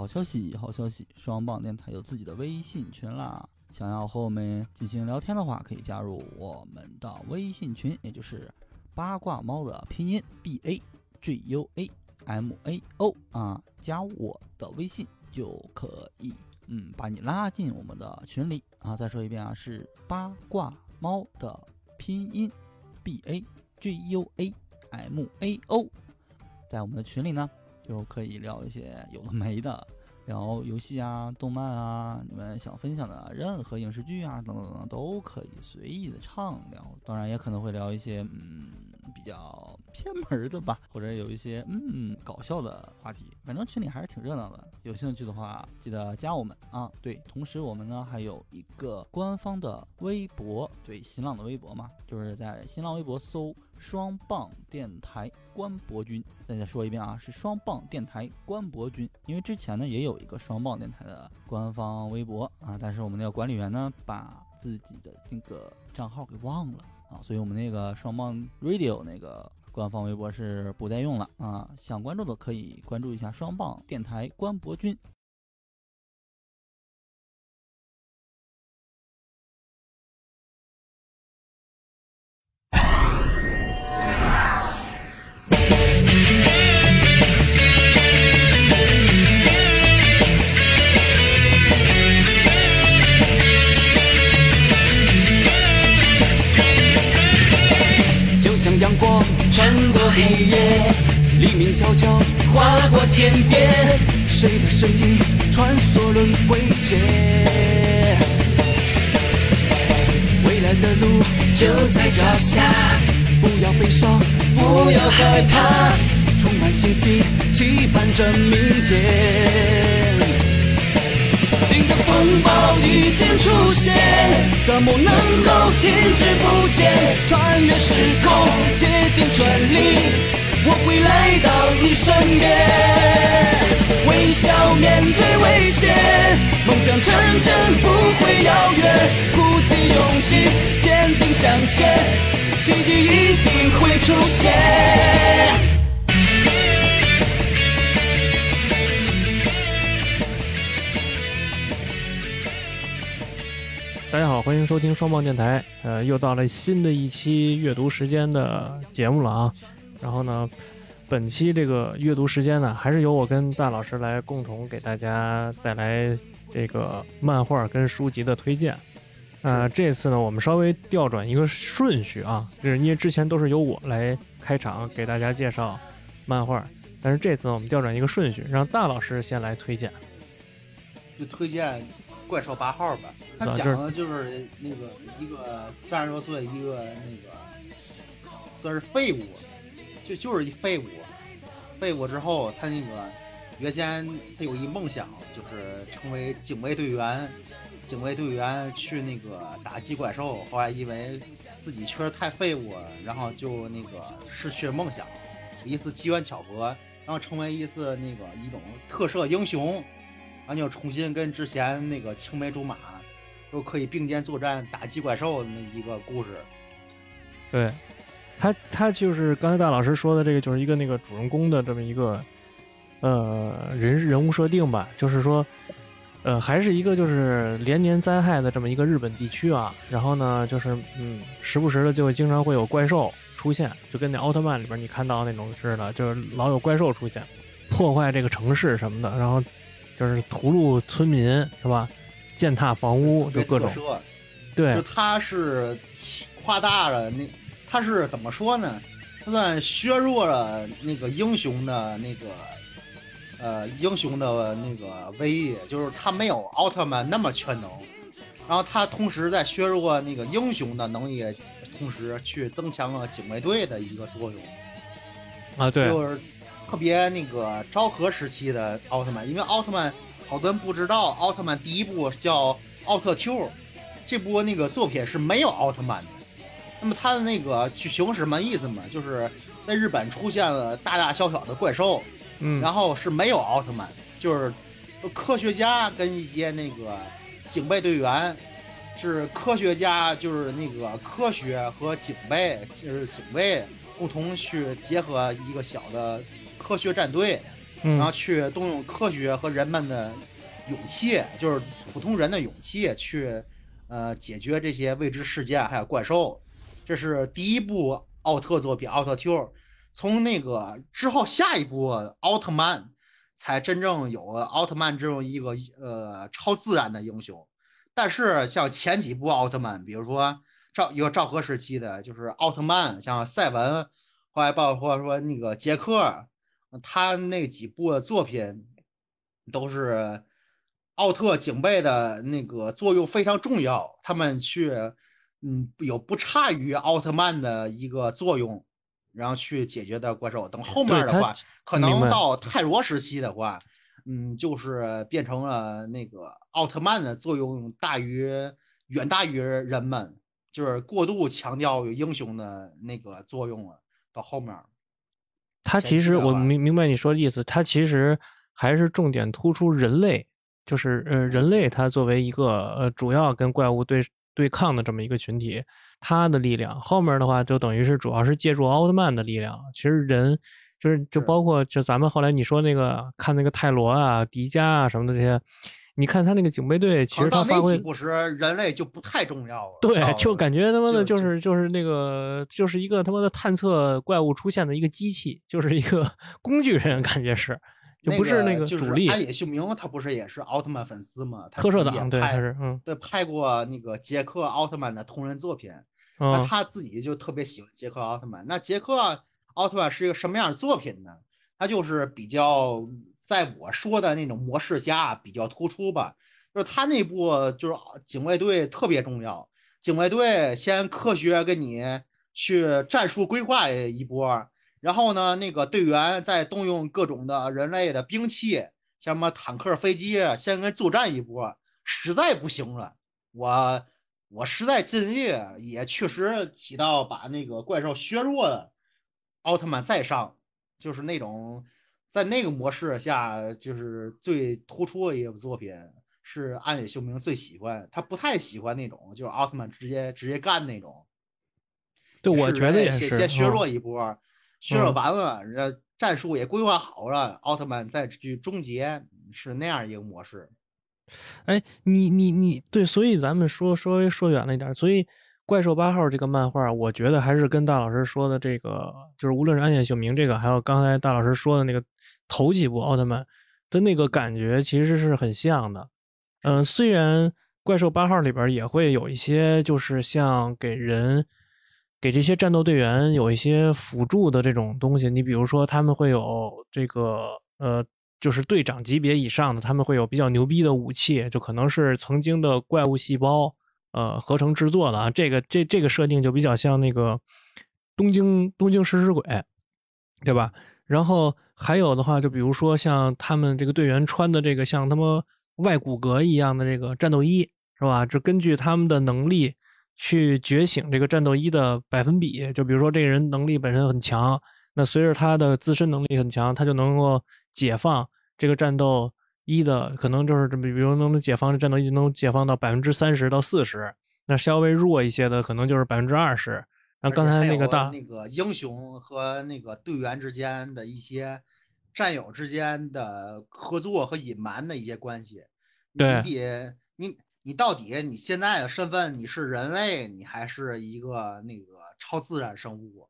好消息，好消息！双棒电台有自己的微信群啦！想要和我们进行聊天的话，可以加入我们的微信群，也就是八卦猫的拼音 b a g u a m a o 啊，加我的微信就可以，嗯，把你拉进我们的群里啊。再说一遍啊，是八卦猫的拼音 b a g u a m a o，在我们的群里呢，就可以聊一些有的没的。聊游戏啊、动漫啊，你们想分享的任何影视剧啊，等等等等，都可以随意的畅聊。当然，也可能会聊一些嗯比较偏门的吧，或者有一些嗯搞笑的话题。反正群里还是挺热闹的。有兴趣的话，记得加我们啊。对，同时我们呢还有一个官方的微博，对，新浪的微博嘛，就是在新浪微博搜。双棒电台官博君，再再说一遍啊，是双棒电台官博君。因为之前呢也有一个双棒电台的官方微博啊，但是我们那个管理员呢把自己的那个账号给忘了啊，所以我们那个双棒 radio 那个官方微博是不再用了啊。想关注的可以关注一下双棒电台官博君。黎明悄悄划过天边，谁的身影穿梭轮回？间？未来的路就在脚下，不要悲伤，不要害怕，充满信心，期盼着明天。新的风暴已经出现，怎么能够停滞不前？穿越时空，竭尽全力，我会来到你身边。微笑面对危险，梦想成真不会遥远。鼓起勇气，坚定向前，奇迹一定会出现。大家好，欢迎收听双棒电台。呃，又到了新的一期阅读时间的节目了啊。然后呢，本期这个阅读时间呢，还是由我跟大老师来共同给大家带来这个漫画跟书籍的推荐。呃，这次呢，我们稍微调转一个顺序啊，就是因为之前都是由我来开场给大家介绍漫画，但是这次呢我们调转一个顺序，让大老师先来推荐。就推荐。怪兽八号吧，他讲的就是那个一个三十多岁一个那个算是废物，就就是一废物。废物之后，他那个原先他有一梦想，就是成为警卫队员。警卫队员去那个打击怪兽，后来因为自己确实太废物，然后就那个失去了梦想。一次机缘巧合，然后成为一次那个一种特摄英雄。然后就重新跟之前那个青梅竹马，又可以并肩作战打击怪兽的那一个故事。对，他他就是刚才大老师说的这个，就是一个那个主人公的这么一个呃人人物设定吧，就是说呃还是一个就是连年灾害的这么一个日本地区啊，然后呢就是嗯时不时的就会经常会有怪兽出现，就跟那奥特曼里边你看到那种似的，就是老有怪兽出现破坏这个城市什么的，然后。就是屠戮村民是吧？践踏房屋，就各种。对，就他是夸大了那，他是怎么说呢？他算削弱了那个英雄的那个，呃，英雄的那个威力，就是他没有奥特曼那么全能。然后他同时在削弱那个英雄的能力，同时去增强了警卫队的一个作用。啊，对。就是。特别那个昭和时期的奥特曼，因为奥特曼好多人不知道，奥特曼第一部叫奥特 Q，这部那个作品是没有奥特曼的。那么它的那个剧情是什么意思嘛？就是在日本出现了大大小小的怪兽，嗯，然后是没有奥特曼，就是科学家跟一些那个警备队员，是科学家就是那个科学和警备就是警卫共同去结合一个小的。科学战队，然后去动用科学和人们的勇气，就是普通人的勇气去呃解决这些未知事件还有怪兽。这是第一部奥特作品《奥特 Q》，从那个之后下一部奥特曼才真正有了奥特曼这种一个呃超自然的英雄。但是像前几部奥特曼，比如说赵一个昭和时期的，就是奥特曼，像赛文，后来包括说那个杰克。他那几部作品都是奥特警备的那个作用非常重要，他们去嗯有不差于奥特曼的一个作用，然后去解决的怪兽。等后面的话，可能到泰罗时期的话，嗯，就是变成了那个奥特曼的作用大于远大于人们，就是过度强调英雄的那个作用了。到后面。他其实我明明白你说的意思，他其实还是重点突出人类，就是呃人类他作为一个呃主要跟怪物对对抗的这么一个群体，他的力量后面的话就等于是主要是借助奥特曼的力量。其实人就是就包括就咱们后来你说那个看那个泰罗啊、迪迦啊什么的这些。你看他那个警备队，其实他发挥不时，人类就不太重要了。对，就感觉他妈的，就是就是那个，就是一个他妈的探测怪物出现的一个机器，就是一个 工具人，感觉是，就不是那个主力。安野秀明他不是也是奥特曼粉丝吗？特摄党对，他是嗯，对，拍过那个杰克奥特曼的同人作品，那他自己就特别喜欢杰克奥特曼。那杰克奥特曼是一个什么样的作品呢？他就是比较。在我说的那种模式下比较突出吧，就是他那部就是警卫队特别重要，警卫队先科学跟你去战术规划一波，然后呢，那个队员再动用各种的人类的兵器，像什么坦克、飞机，先跟作战一波，实在不行了，我我实在尽力，也确实起到把那个怪兽削弱的，奥特曼再上，就是那种。在那个模式下，就是最突出的一个作品是暗野秀明最喜欢，他不太喜欢那种就是奥特曼直接直接干那种。对，我觉得也是。先削弱一波，削弱完了，人家战术也规划好了，奥特曼再去终结，是那样一个模式。哎，你你你对，所以咱们说稍微说远了一点，所以。怪兽八号这个漫画，我觉得还是跟大老师说的这个，就是无论是安野秀明这个，还有刚才大老师说的那个头几部奥特曼的那个感觉，其实是很像的。嗯，虽然怪兽八号里边也会有一些，就是像给人给这些战斗队员有一些辅助的这种东西，你比如说他们会有这个呃，就是队长级别以上的，他们会有比较牛逼的武器，就可能是曾经的怪物细胞。呃，合成制作的啊，这个这这个设定就比较像那个东京东京食尸鬼，对吧？然后还有的话，就比如说像他们这个队员穿的这个像他们外骨骼一样的这个战斗衣，是吧？这根据他们的能力去觉醒这个战斗一的百分比。就比如说这个人能力本身很强，那随着他的自身能力很强，他就能够解放这个战斗。一的可能就是这么，比如能解放这战斗一能解放到百分之三十到四十，那稍微弱一些的可能就是百分之二十。然后刚才那个大那个英雄和那个队员之间的一些战友之间的合作和隐瞒的一些关系。对，你得你你到底你现在的身份你是人类，你还是一个那个超自然生物？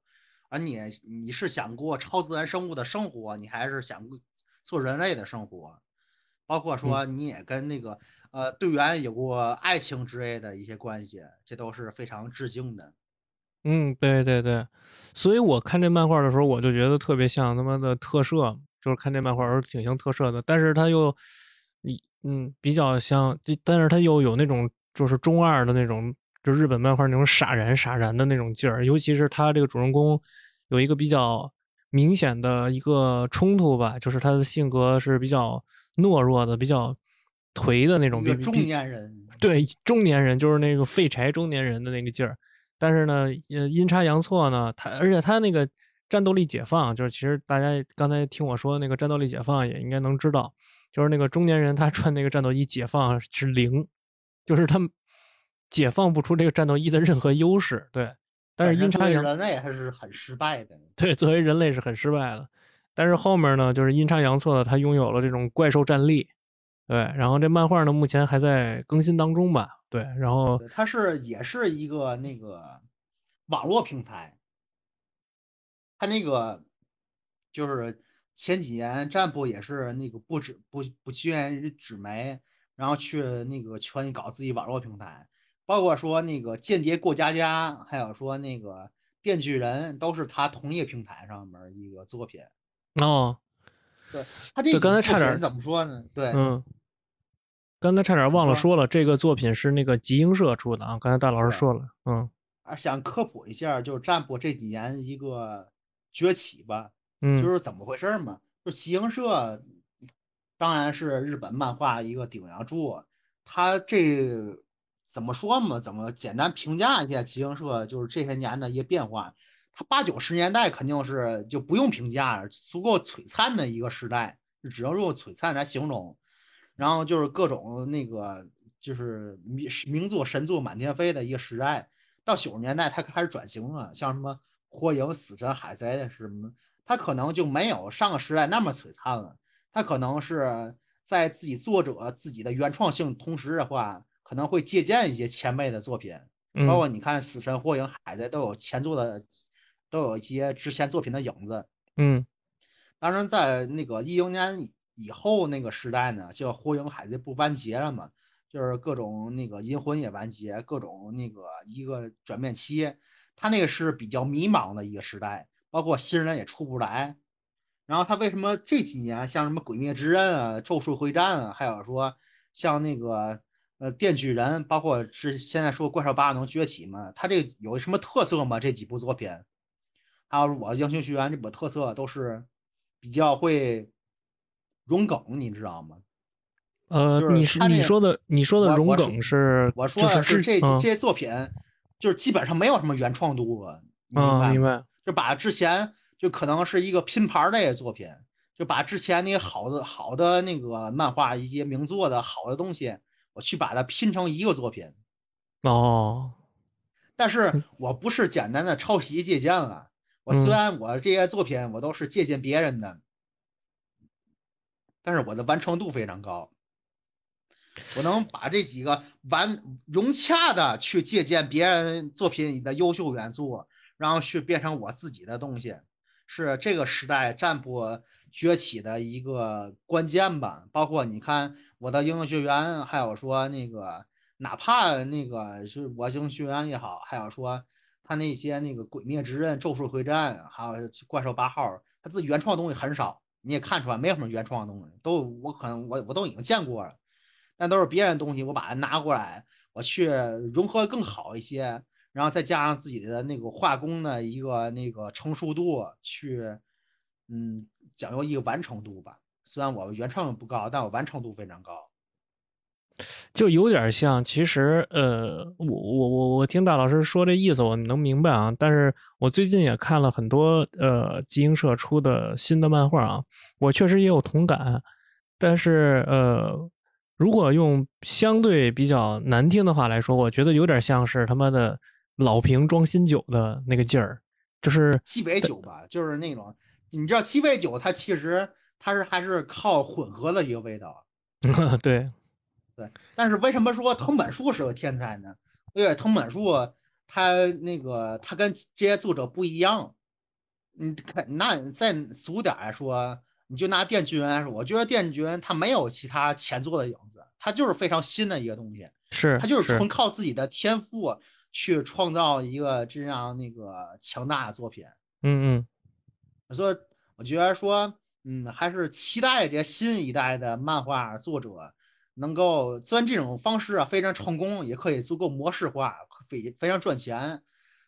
而你你是想过超自然生物的生活，你还是想做人类的生活？包括说你也跟那个呃队员有过爱情之类的一些关系，这都是非常致敬的。嗯，对对对，所以我看这漫画的时候，我就觉得特别像他妈的特摄，就是看这漫画时候挺像特摄的。但是他又，你嗯比较像，但是他又有那种就是中二的那种，就日本漫画那种傻然傻然的那种劲儿。尤其是他这个主人公有一个比较明显的一个冲突吧，就是他的性格是比较。懦弱的、比较颓的那种，中年人，对中年人就是那个废柴中年人的那个劲儿。但是呢，呃，阴差阳错呢，他而且他那个战斗力解放，就是其实大家刚才听我说那个战斗力解放，也应该能知道，就是那个中年人他穿那个战斗衣解放是零，就是他解放不出这个战斗衣的任何优势。对，但是阴差阳人类还是很失败的。对，作为人类是很失败的。但是后面呢，就是阴差阳错的，他拥有了这种怪兽战力，对。然后这漫画呢，目前还在更新当中吧，对。然后它是也是一个那个网络平台，它那个就是前几年占卜也是那个不止不不愿于纸媒，然后去那个全搞自己网络平台，包括说那个间谍过家家，还有说那个电锯人，都是他同一个平台上面一个作品。哦，对他这刚才差点怎么说呢？对，嗯，刚才差点忘了说了，这个作品是那个集英社出的啊。刚才大老师说了，嗯，啊，想科普一下，就是占卜这几年一个崛起吧，嗯，就是怎么回事嘛？就集英社，当然是日本漫画一个顶梁柱，他这怎么说嘛？怎么简单评价一下集英社？就是这些年的一些变化。他八九十年代肯定是就不用评价，足够璀璨的一个时代，只能用璀璨来形容。然后就是各种那个就是名名作神作满天飞的一个时代。到九十年代，他开始转型了，像什么火影、死神、海贼什么，他可能就没有上个时代那么璀璨了。他可能是在自己作者自己的原创性同时的话，可能会借鉴一些前辈的作品，包括你看死神、火影、海贼都有前作的。都有一些之前作品的影子，嗯，当然在那个一零年以后那个时代呢，就火影海贼不完结了嘛，就是各种那个银魂也完结，各种那个一个转变期，他那个是比较迷茫的一个时代，包括新人也出不来。然后他为什么这几年像什么鬼灭之刃啊、咒术回战啊，还有说像那个呃电锯人，包括是现在说怪兽八能崛起嘛，他这有什么特色吗？这几部作品？还有我英雄学院这部特色都是比较会融梗，你知道吗？呃，你是你说的你说的融梗是，我说的是这这些作品就是基本上没有什么原创度，明白明白？就把之前就可能是一个拼盘类的作品，就把之前那些好的好的那个漫画一些名作的好的东西，我去把它拼成一个作品。哦，但是我不是简单的抄袭借鉴啊。我虽然我这些作品我都是借鉴别人的，但是我的完成度非常高。我能把这几个完融洽的去借鉴别人作品里的优秀元素，然后去变成我自己的东西，是这个时代占卜崛起的一个关键吧。包括你看我的英雄学员，还有说那个哪怕那个是我英雄学员也好，还有说。他那些那个《鬼灭之刃》《咒术回战》，还有《怪兽八号》，他自己原创的东西很少，你也看出来没什么原创的东西，都我可能我我都已经见过了，但都是别人东西，我把它拿过来，我去融合更好一些，然后再加上自己的那个画工的一个那个成熟度，去嗯讲究一个完成度吧。虽然我原创不高，但我完成度非常高。就有点像，其实，呃，我我我我听大老师说这意思，我能明白啊。但是我最近也看了很多呃集英社出的新的漫画啊，我确实也有同感。但是，呃，如果用相对比较难听的话来说，我觉得有点像是他妈的老瓶装新酒的那个劲儿，就是鸡尾酒吧，就是那种，你知道鸡尾酒它其实它是还是靠混合的一个味道，对。对，但是为什么说藤本树是个天才呢？因为藤本树他那个他跟这些作者不一样。你，看那再俗点来说，你就拿电锯人来说，我觉得电锯人他没有其他前作的影子，他就是非常新的一个东西。是，他就是纯靠自己的天赋去创造一个这样那个强大的作品。嗯嗯，所以我觉得说，嗯，还是期待这新一代的漫画作者。能够虽然这种方式啊非常成功，也可以足够模式化，非非常赚钱，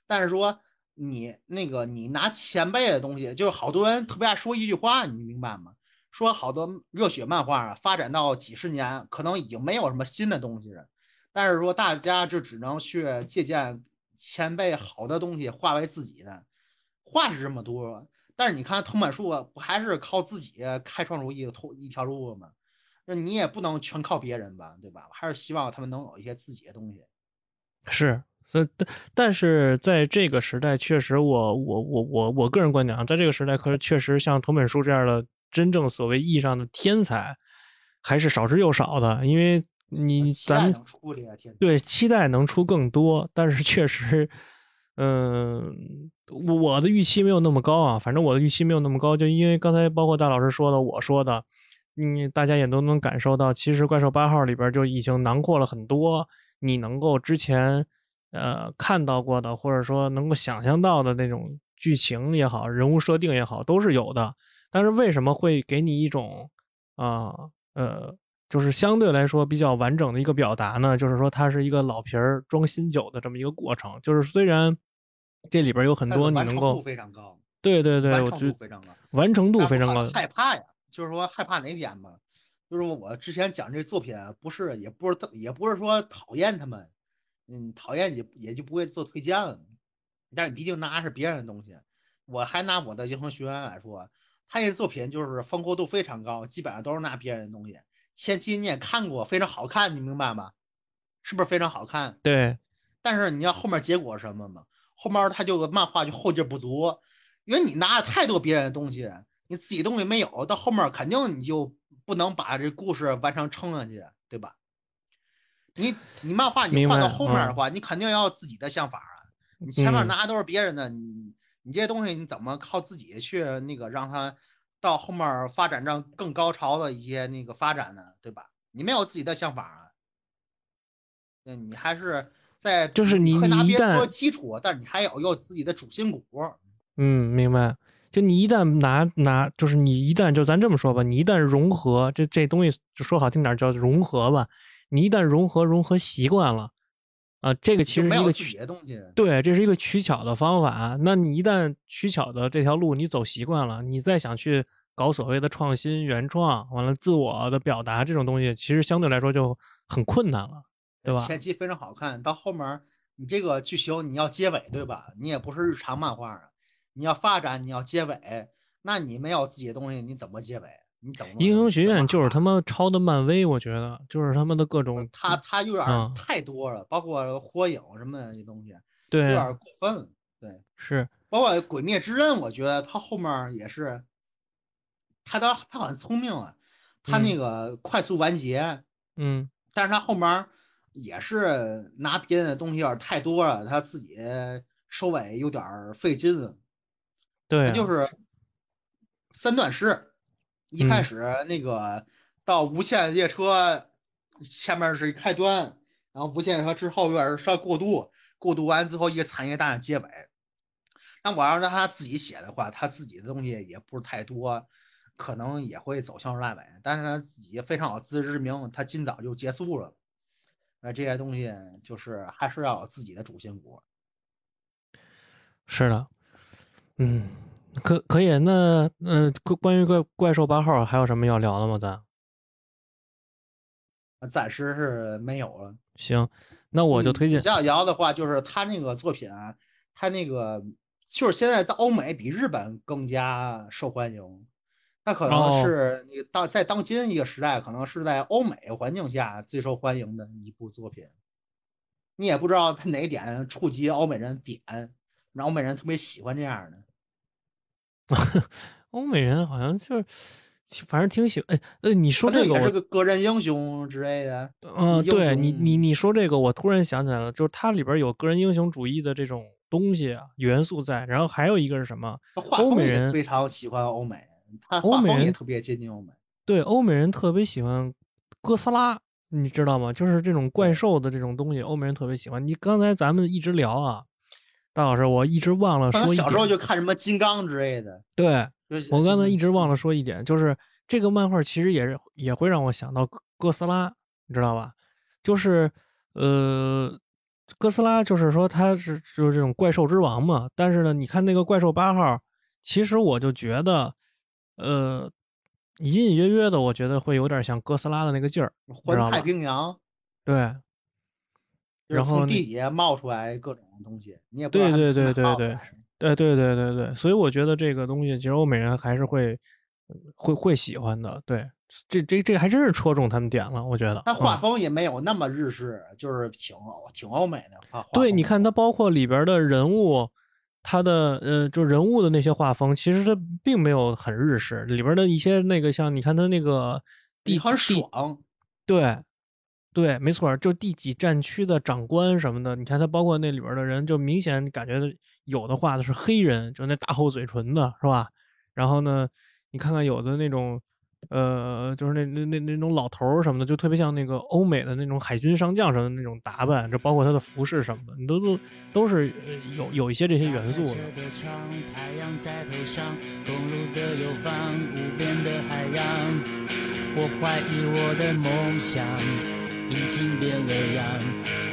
但是说你那个你拿前辈的东西，就是好多人特别爱说一句话，你明白吗？说好多热血漫画啊，发展到几十年，可能已经没有什么新的东西了，但是说大家就只能去借鉴前辈好的东西，化为自己的。话是这么多，但是你看藤本树不还是靠自己开创出一个一条路吗？那你也不能全靠别人吧，对吧？还是希望他们能有一些自己的东西。是所以但但是在这个时代，确实我我我我我个人观点啊，在这个时代，可是确实像藤本树这样的真正所谓意义上的天才，还是少之又少的，因为你咱对期待能出更多，但是确实，嗯，我的预期没有那么高啊，反正我的预期没有那么高，就因为刚才包括大老师说的，我说的。嗯，大家也都能感受到，其实《怪兽八号》里边就已经囊括了很多你能够之前呃看到过的，或者说能够想象到的那种剧情也好，人物设定也好，都是有的。但是为什么会给你一种啊呃，就是相对来说比较完整的一个表达呢？就是说它是一个老瓶儿装新酒的这么一个过程。就是虽然这里边有很多你能够非常高，对对对，完成度非常高，完成度非常高，害怕呀。就是说害怕哪点嘛？就是我之前讲这作品，不是也不是也不是说讨厌他们，嗯，讨厌也也就不会做推荐了。但是毕竟拿是别人的东西，我还拿我的银河学员来说，他这作品就是丰富度非常高，基本上都是拿别人的东西。前期你也看过，非常好看，你明白吗？是不是非常好看？对。但是你要后面结果什么嘛？后面他就漫画就后劲不足，因为你拿了太多别人的东西。你自己东西没有，到后面肯定你就不能把这故事完成撑上去，对吧？你你漫画你画到后面的话，你肯定要自己的想法啊。你前面拿的都是别人的，你你这些东西你怎么靠自己去那个让它到后面发展上更高潮的一些那个发展呢？对吧？你没有自己的想法啊。那你还是在就是你你一旦基础，但是你还要有自己的主心骨。嗯，明白。就你一旦拿拿，就是你一旦就咱这么说吧，你一旦融合这这东西，就说好听点叫融合吧。你一旦融合融合习惯了，啊，这个其实是一个取东西。对，这是一个取巧的方法。那你一旦取巧的这条路你走习惯了，你再想去搞所谓的创新、原创，完了自我的表达这种东西，其实相对来说就很困难了，对吧？前期非常好看，到后面你这个剧情你要结尾，对吧？你也不是日常漫画啊。你要发展，你要结尾，那你没有自己的东西，你怎么结尾？你怎么？英雄学院就是他妈抄的漫威，我觉得就是他妈的各种，他他有点太多了，包括火影什么的东西，对，有点过分了，对，是，包括鬼灭之刃，我觉得他后面也是，他他他很聪明啊，他那个快速完结，嗯，但是他后面也是拿别人的东西有点太多了，他自己收尾有点费劲。对，就是。三段式，一开始那个到无限列车前面是一开端，然后无限列车之后有点稍过渡，过渡完之后一个产业大结尾。那我要让他自己写的话，他自己的东西也不是太多，可能也会走向烂尾。但是他自己非常有自知之明，他尽早就结束了。那这些东西就是还是要有自己的主心骨。是的。嗯，可可以，那嗯，关于怪怪兽八号还有什么要聊的吗？咱暂时是没有了。行，那我就推荐。要聊的话，就是他那个作品啊，他那个就是现在在欧美比日本更加受欢迎。那可能是你当在当今一个时代，可能是在欧美环境下最受欢迎的一部作品。你也不知道他哪点触及欧美人点。让欧美人特别喜欢这样的，欧美人好像就是，反正挺喜欢。哎，呃，你说这个也是个个人英雄之类的。嗯，对你，你你说这个，我突然想起来了，就是它里边有个人英雄主义的这种东西啊元素在。然后还有一个是什么？欧美人非常喜欢欧美，他欧美人也特别接近欧美。对，欧美人特别喜欢哥斯拉，你知道吗？就是这种怪兽的这种东西，欧美人特别喜欢。你刚才咱们一直聊啊。大老师，我一直忘了说，小时候就看什么金刚之类的。对，我刚才一直忘了说一点，就是这个漫画其实也是也会让我想到哥斯拉，你知道吧？就是呃，哥斯拉就是说他是就是这种怪兽之王嘛。但是呢，你看那个怪兽八号，其实我就觉得，呃，隐隐约约的，我觉得会有点像哥斯拉的那个劲儿，环太平洋。对。然后地底下冒出来各种东西，你也不知道对对对对对，对对对对对，所以我觉得这个东西其实欧美人还是会会会喜欢的。对，这这这还真是戳中他们点了，我觉得。它画嗯风也没有那么日式，就是挺欧挺欧美的画。画对，你看它包括里边的人物，它的呃，就人物的那些画风，其实它并没有很日式。里边的一些那个像你看它那个第你很爽，对，对，没错，就第几战区的长官什么的，你看他包括那里边的人，就明显感觉有的画的是黑人，就那大厚嘴唇的，是吧？然后呢，你看看有的那种，呃，就是那那那那种老头儿什么的，就特别像那个欧美的那种海军上将什么的那种打扮，就包括他的服饰什么的，你都都都是有有一些这些元素的。我怀疑我的梦想已经变了样。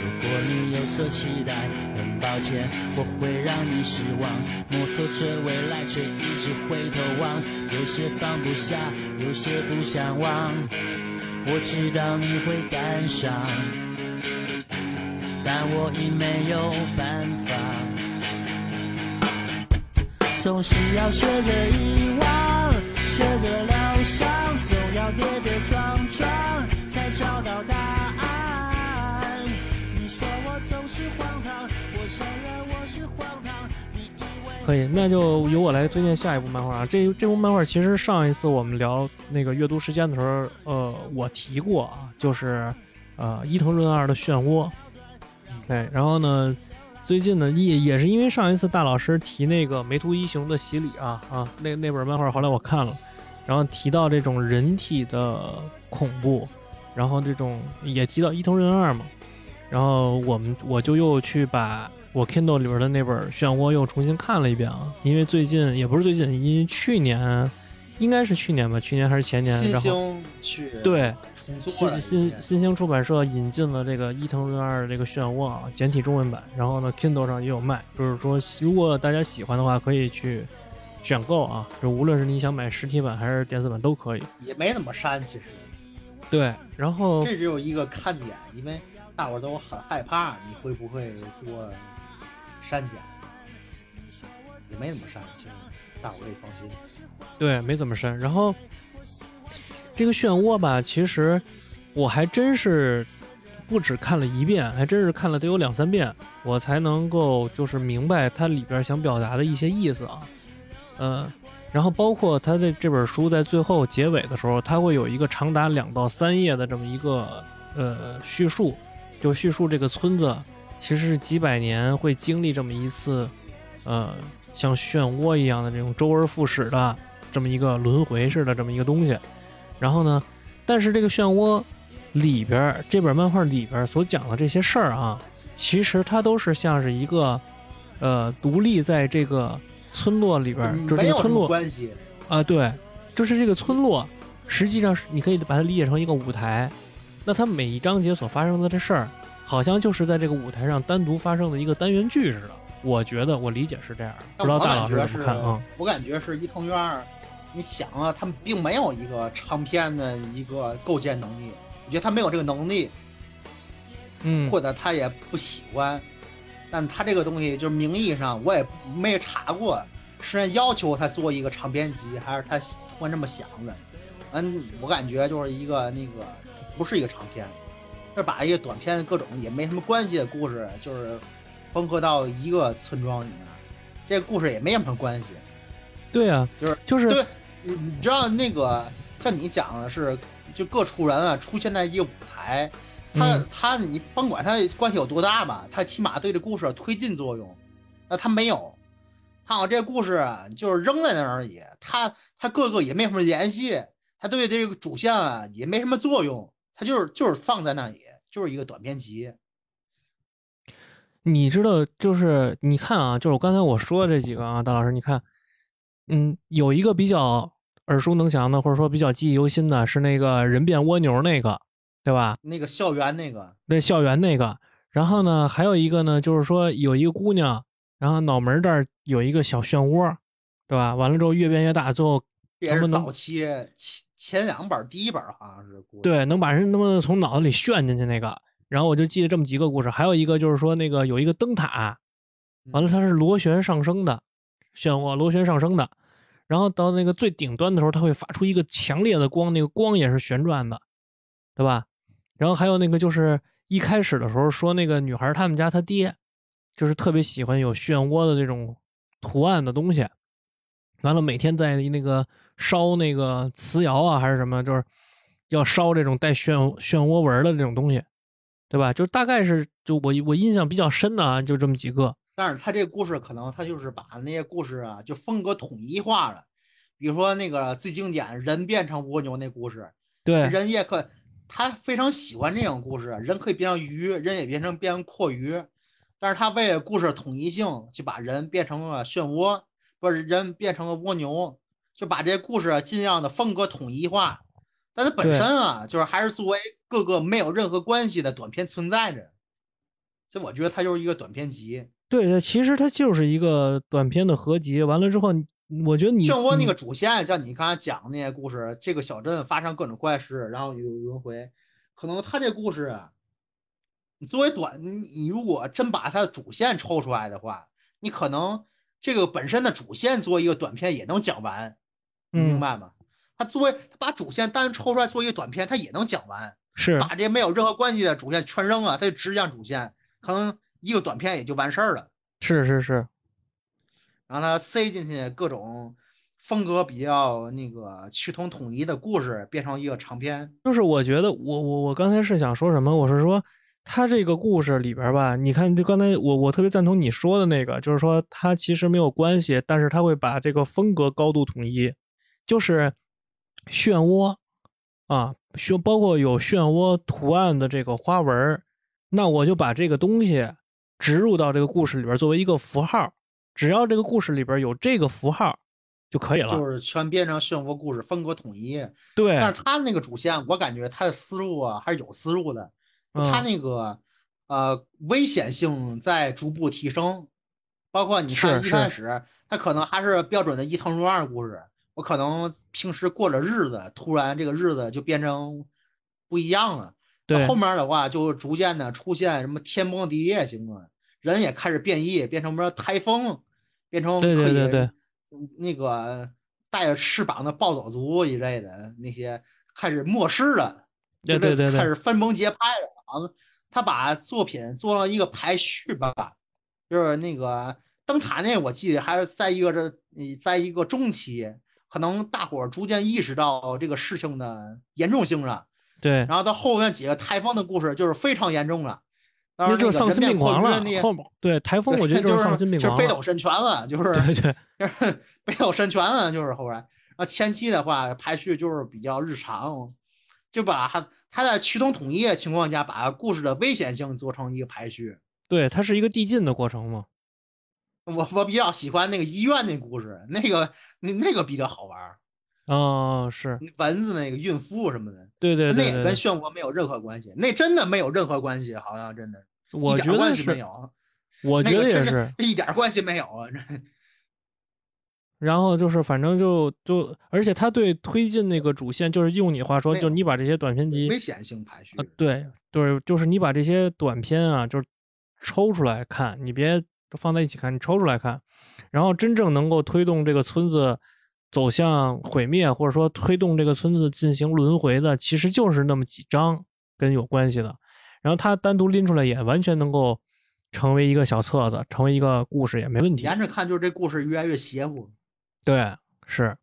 如果你有所期待，很抱歉，我会让你失望。摸索着未来，却一直回头望，有些放不下，有些不想忘。我知道你会感伤，但我已没有办法。总是要学着遗忘，学着疗伤，总要跌跌撞撞，才找到答案。可以，那就由我来推荐下一部漫画啊。这这部漫画其实上一次我们聊那个阅读时间的时候，呃，我提过啊，就是呃伊藤润二的《漩涡》。对，然后呢，最近呢也也是因为上一次大老师提那个梅图一雄的洗礼啊啊，那那本漫画后来我看了，然后提到这种人体的恐怖，然后这种也提到伊藤润二嘛，然后我们我就又去把我 Kindle 里边的那本《漩涡》又重新看了一遍啊，因为最近也不是最近，因为去年应该是去年吧，去年还是前年，新然后去对新新新兴出版社引进了这个伊藤润二的这个《漩涡》啊，简体中文版，然后呢，Kindle 上也有卖，就是说如果大家喜欢的话，可以去选购啊，就无论是你想买实体版还是电子版都可以。也没怎么删，其实对，然后这只有一个看点，因为大伙都很害怕你会不会做删减，也没怎么删，其实大伙儿可以放心。对，没怎么删。然后这个漩涡吧，其实我还真是不止看了一遍，还真是看了得有两三遍，我才能够就是明白它里边想表达的一些意思啊。嗯，然后包括它的这本书在最后结尾的时候，它会有一个长达两到三页的这么一个呃叙述，就叙述这个村子其实是几百年会经历这么一次呃像漩涡一样的这种周而复始的这么一个轮回似的这么一个东西。然后呢，但是这个漩涡里边儿这本漫画里边儿所讲的这些事儿啊，其实它都是像是一个呃独立在这个村落里边儿，就这个村落关系，啊，对，就是这个村落，实际上是你可以把它理解成一个舞台。那他每一章节所发生的这事儿，好像就是在这个舞台上单独发生的一个单元剧似的。我觉得我理解是这样，不知道大老师是怎么看啊？我感觉是伊藤园二，你想啊，他们并没有一个长篇的一个构建能力，我觉得他没有这个能力，嗯，或者他也不喜欢。但他这个东西就是名义上我也没查过，是人要求他做一个长篇集，还是他突然这么想的？嗯，我感觉就是一个那个不是一个长篇，是把一个短篇各种也没什么关系的故事，就是缝合到一个村庄里面，这个故事也没什么关系。对啊，就是就是对，你你知道那个像你讲的是，就各处人啊出现在一个舞台，他、嗯他你甭管他关系有多大吧，他起码对这故事有推进作用。那他没有，他好像这故事啊就是扔在那儿而已，他他各个也没什么联系，他对这个主线啊也没什么作用，他就是就是放在那里，就是一个短篇集。你知道，就是你看啊，就是我刚才我说的这几个啊，大老师，你看，嗯，有一个比较耳熟能详的，或者说比较记忆犹新的，是那个人变蜗牛那个，对吧？那个校园那个，对，校园那个。然后呢，还有一个呢，就是说有一个姑娘，然后脑门这儿有一个小漩涡，对吧？完了之后越变越大，最后这也是早期前前两本，第一本好像是对能把人他妈的从脑子里炫进去那个。然后我就记得这么几个故事，还有一个就是说那个有一个灯塔，完了它是螺旋上升的，漩涡螺旋上升的。然后到那个最顶端的时候，它会发出一个强烈的光，那个光也是旋转的，对吧？然后还有那个就是一开始的时候说那个女孩他们家他爹，就是特别喜欢有漩涡的这种图案的东西，完了每天在那个烧那个瓷窑啊还是什么，就是要烧这种带漩漩涡纹的这种东西，对吧？就大概是就我我印象比较深的啊，就这么几个。但是他这个故事可能他就是把那些故事啊就风格统一化了，比如说那个最经典人变成蜗牛那故事，对，人也可。他非常喜欢这种故事，人可以变成鱼，人也变成变成阔鱼，但是他为了故事统一性，就把人变成了漩涡，不是人变成了蜗牛，就把这故事尽量的风格统一化。但它本身啊，就是还是作为各个没有任何关系的短片存在着，所以我觉得它就是一个短片集。对对，其实它就是一个短片的合集。完了之后。我觉得你漩涡那个主线，像你刚才讲的那些故事，这个小镇发生各种怪事，然后有轮回，可能他这故事，你作为短，你你如果真把它的主线抽出来的话，你可能这个本身的主线做一个短片也能讲完，明白吗？他作为他把主线单抽出来做一个短片，他也能讲完，是把这没有任何关系的主线全扔了，他就只讲主线，可能一个短片也就完事儿了。是是是。然后他塞进去各种风格比较那个趋同统一的故事，变成一个长篇。就是我觉得，我我我刚才是想说什么？我是说，他这个故事里边吧，你看，就刚才我我特别赞同你说的那个，就是说他其实没有关系，但是他会把这个风格高度统一，就是漩涡啊，漩包括有漩涡图案的这个花纹，那我就把这个东西植入到这个故事里边，作为一个符号。只要这个故事里边有这个符号就可以了，就是全变成漩涡故事，风格统一。对，但是他那个主线，我感觉他的思路啊还是有思路的。他那个呃危险性在逐步提升，包括你看一开始，他可能还是标准的一藤润二故事。我可能平时过着日子，突然这个日子就变成不一样了。对，后面的话就逐渐的出现什么天崩地裂型的，人也开始变异，变成什么台风。变成对对对对，那个带着翅膀的暴走族一类的那些开始末世了，对对对，开始分崩结派了啊！他把作品做了一个排序吧，就是那个灯塔那，我记得还是在一个这，在一个中期，可能大伙儿逐渐意识到这个事情的严重性了。对，然后到后面几个台风的故事就是非常严重了。那 就是丧心病狂了。后对台风，我觉得就是丧心病狂，就是北斗神拳了，就是对对，就 是北斗神拳了，就是后来啊前期的话排序就是比较日常，就把他他在趋同统一的情况下，把故事的危险性做成一个排序。对，它是一个递进的过程嘛。我我比较喜欢那个医院那故事，那个那那个比较好玩。哦，是蚊子那个孕妇什么的，对对对，那个跟漩涡没有任何关系，那真的没有任何关系，好像真的。我觉得是，我觉得也是，一点关系没有啊！这。然后就是，反正就就，而且他对推进那个主线，就是用你话说，就你把这些短片集危险性排序，对对，就是你把这些短片啊，就是抽出来看，你别放在一起看，你抽出来看，然后真正能够推动这个村子走向毁灭，或者说推动这个村子进行轮回的，其实就是那么几章跟有关系的。然后他单独拎出来也完全能够成为一个小册子，成为一个故事也没问题。沿着看，就是这故事越来越邪乎。对，是。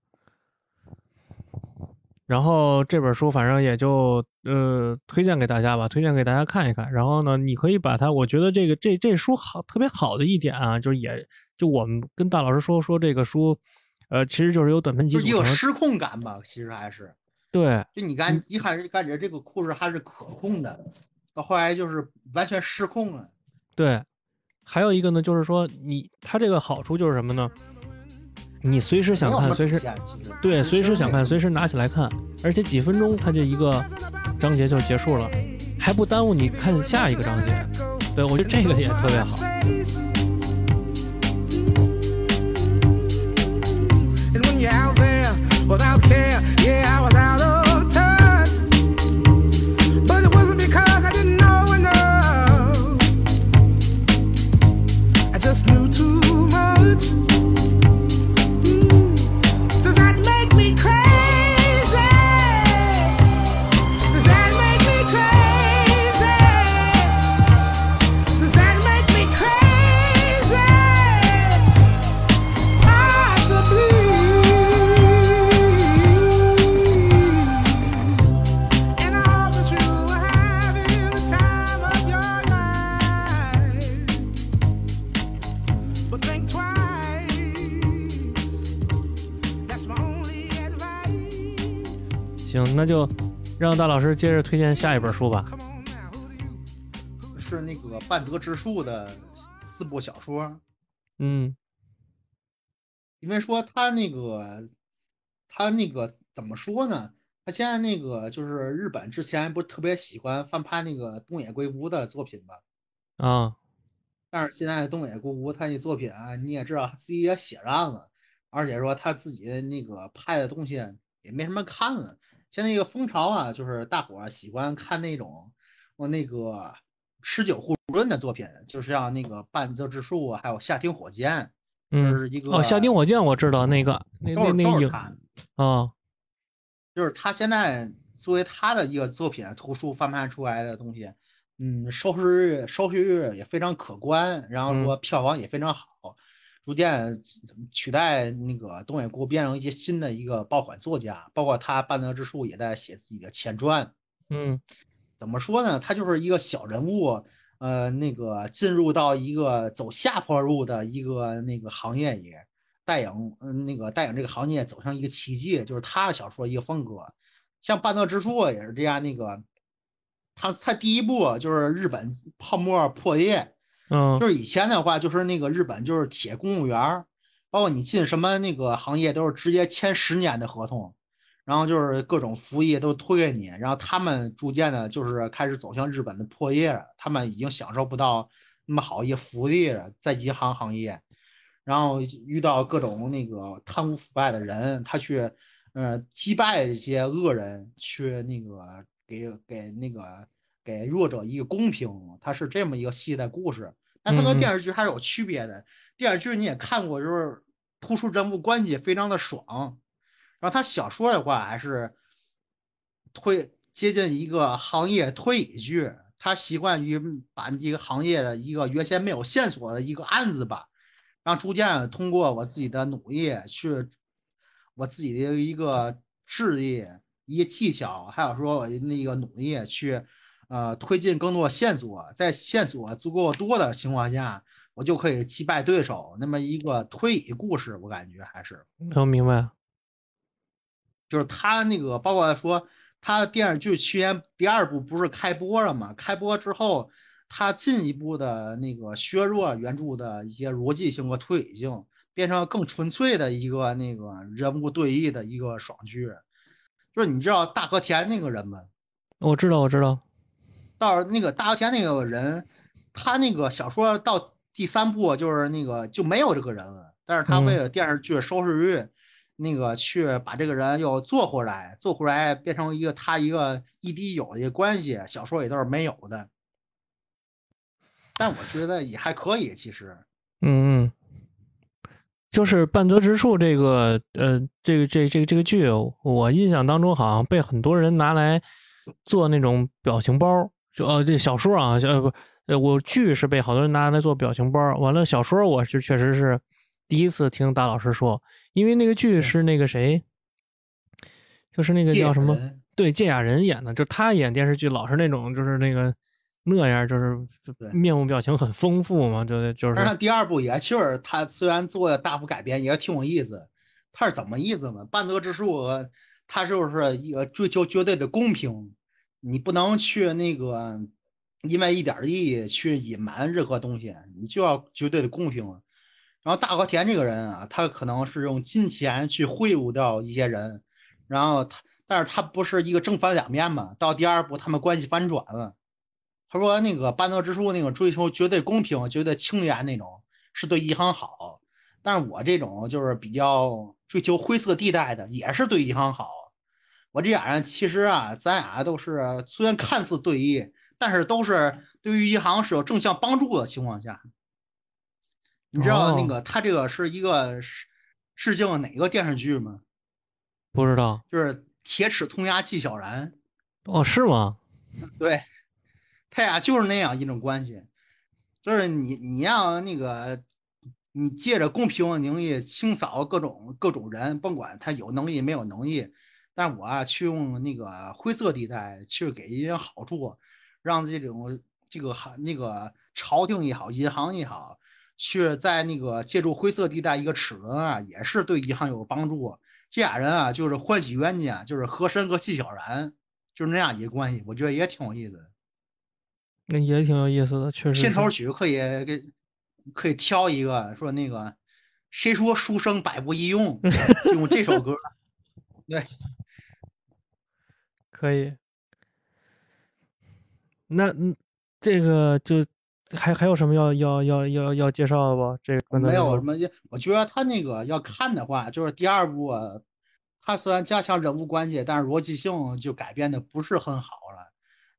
然后这本书反正也就呃推荐给大家吧，推荐给大家看一看。然后呢，你可以把它，我觉得这个这这书好特别好的一点啊，就是也就我们跟大老师说说这个书，呃，其实就是有短篇集，有失控感吧，其实还是。对。就你感一开始感觉这个故事还是可控的。到后来就是完全失控了。对，还有一个呢，就是说你它这个好处就是什么呢？你随时想看，随时对，随时想看，随时拿起来看，而且几分钟它就一个章节就结束了，还不耽误你看下一个章节。对我觉得这个也特别好。让大老师接着推荐下一本书吧。是那个半泽直树的四部小说。嗯，因为说他那个，他那个怎么说呢？他现在那个就是日本之前不是特别喜欢翻拍那个东野圭吾的作品吗？啊，但是现在东野圭吾他那作品啊，你也知道他自己也写烂了，而且说他自己那个拍的东西也没什么看了。现在一个风潮啊，就是大伙儿喜欢看那种我那个持久互润的作品，就是像那个半泽直树还有夏町火箭，嗯，是一个哦，夏町火箭我知道那个，那那那影。啊，就是他现在作为他的一个作品图书翻拍出来的东西，嗯，收视率收视率也非常可观，然后说票房也非常好，逐渐取代那个东野圭吾变成一些新的一个爆款作家，包括他半泽直树也在写自己的前传。嗯怎么说呢？他就是一个小人物，呃，那个进入到一个走下坡路的一个那个行业里，带领嗯那个带领这个行业走向一个奇迹，就是他的小说一个风格。像半泽直树也是这样，那个他他第一部就是日本泡沫破裂，嗯。就是以前的话，就是那个日本就是铁公务员儿，包括你进什么那个行业都是直接签十年的合同，然后就是各种服务业都推给你，然后他们逐渐的就是开始走向日本的破业，他们已经享受不到那么好一些福利了，在银行行业，然后遇到各种那个贪污腐败的人，他去呃击败这些恶人，去那个给给那个给弱者一个公平，它是这么一个系列故事。但它跟嗯嗯电视剧还是有区别的。电视剧你也看过，就是突出人物关系非常的爽。然后他小说的话，还是推接近一个行业推理剧，他习惯于把一个行业的一个原先没有线索的一个案子吧，然后逐渐通过我自己的努力去，我自己的一个智力、一个技巧，还有说我那个努力去，呃，推进更多线索，在线索足够多的情况下，我就可以击败对手。那么一个推理故事，我感觉还是。能明白。就是他那个，包括说他电视剧去年第二部不是开播了嘛？开播之后，他进一步的那个削弱原著的一些逻辑性和推理性，变成更纯粹的一个那个人物对弈的一个爽剧。就是你知道大和田那个人吗？我知道，我知道。到那个大和田那个人，他那个小说到第三部就是那个就没有这个人了，但是他为了电视剧收视率。那个去把这个人又做回来，做回来变成一个他一个亦敌亦友的一个关系，小说里都是没有的。但我觉得也还可以，其实。嗯嗯，就是半泽直树这个呃，这个这这个这个剧，我印象当中好像被很多人拿来做那种表情包，就哦这小说啊，呃不呃我剧是被好多人拿来做表情包，完了小说我是确实是第一次听大老师说，因为那个剧是那个谁，就是那个叫什么？对，芥雅人演的，就他演电视剧老是那种就是那个那样，就是面部表情很丰富嘛，就就是。但是第二部也确实，他虽然做的大幅改编，也挺有意思。他是怎么意思呢？半泽直树，他就是一个追求绝对的公平，你不能去那个因为一点利益去隐瞒任何东西，你就要绝对的公平。然后大和田这个人啊，他可能是用金钱去贿赂掉一些人，然后他，但是他不是一个正反两面嘛。到第二部，他们关系反转了。他说那个半泽直树那个追求绝对公平、绝对清廉那种，是对银行好。但是我这种就是比较追求灰色地带的，也是对银行好。我这俩人其实啊，咱俩都是虽然看似对弈，但是都是对于一行是有正向帮助的情况下。你知道那个他这个是一个致致敬哪个电视剧吗？不知道，就是《铁齿铜牙纪晓岚》。哦，是吗？对，他俩就是那样一种关系，就是你你让那个你借着公平的名义清扫各种各种人，甭管他有能力没有能力，但我啊去用那个灰色地带去给一些好处，让这种这个行那个朝廷也好，银行也好。去在那个借助灰色地带一个齿轮啊，也是对银行有帮助。这俩人啊，就是欢喜冤家，就是和珅和纪晓岚，就是那样一个关系，我觉得也挺有意思的。那也挺有意思的，确实。片头曲可以给可以挑一个，说那个谁说书生百无一用，用这首歌。对，可以。那嗯，这个就还还有什么要要要要要介绍的不？这个没有什么，我觉得他那个要看的话，就是第二部，他虽然加强人物关系，但是逻辑性就改变的不是很好了。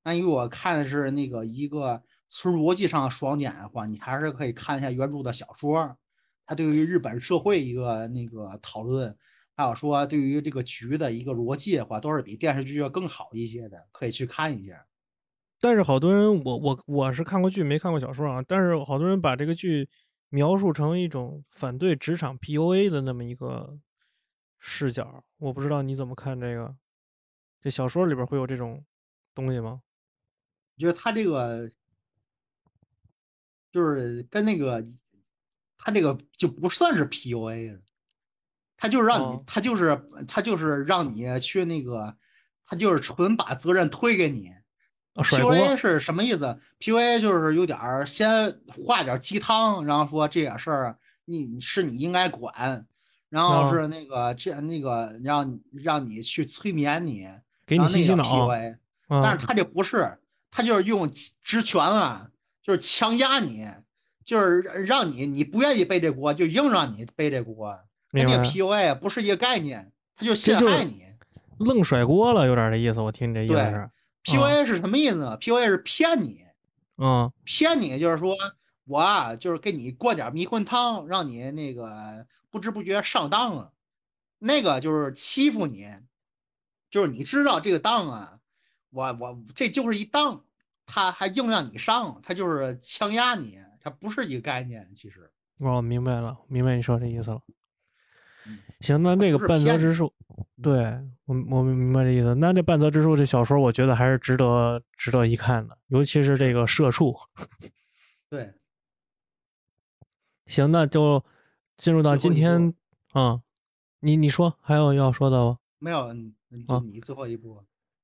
那如果看的是那个一个从逻辑上爽点的话，你还是可以看一下原著的小说，他对于日本社会一个那个讨论，还有说对于这个局的一个逻辑的话，都是比电视剧要更好一些的，可以去看一下。但是好多人，我我我是看过剧没看过小说啊，但是好多人把这个剧描述成一种反对职场 PUA 的那么一个视角，我不知道你怎么看这个？这小说里边会有这种东西吗？我觉得他这个就是跟那个他这个就不算是 PUA 他就是让你，他就是他就是让你去那个，他就是纯把责任推给你。PUA 是什么意思？PUA 就是有点儿先画点鸡汤，然后说这点事儿你是你应该管，然后是那个这那个让让你去催眠你，给你洗洗脑。PUA，但是他这不是。他就是用职权啊，就是强压你，就是让你你不愿意背这锅，就硬让你背这锅。那个 PUA 不是一个概念，他就陷害你，愣甩锅了，有点这意思。我听你这意思是，PUA 是什么意思呢？PUA 是骗你，嗯，骗你就是说我啊，就是给你灌点迷魂汤，让你那个不知不觉上当了。那个就是欺负你，就是你知道这个当啊。我我这就是一当，他还硬让你上，他就是强压你，他不是一个概念。其实，我明白了，明白你说这意思了。行，那那个半泽直树，对我我明白这意思。那这半泽直树这小说，我觉得还是值得值得一看的，尤其是这个社畜。对，行，那就进入到今天啊，你你说还有要说的吗？没有，就你最后一步。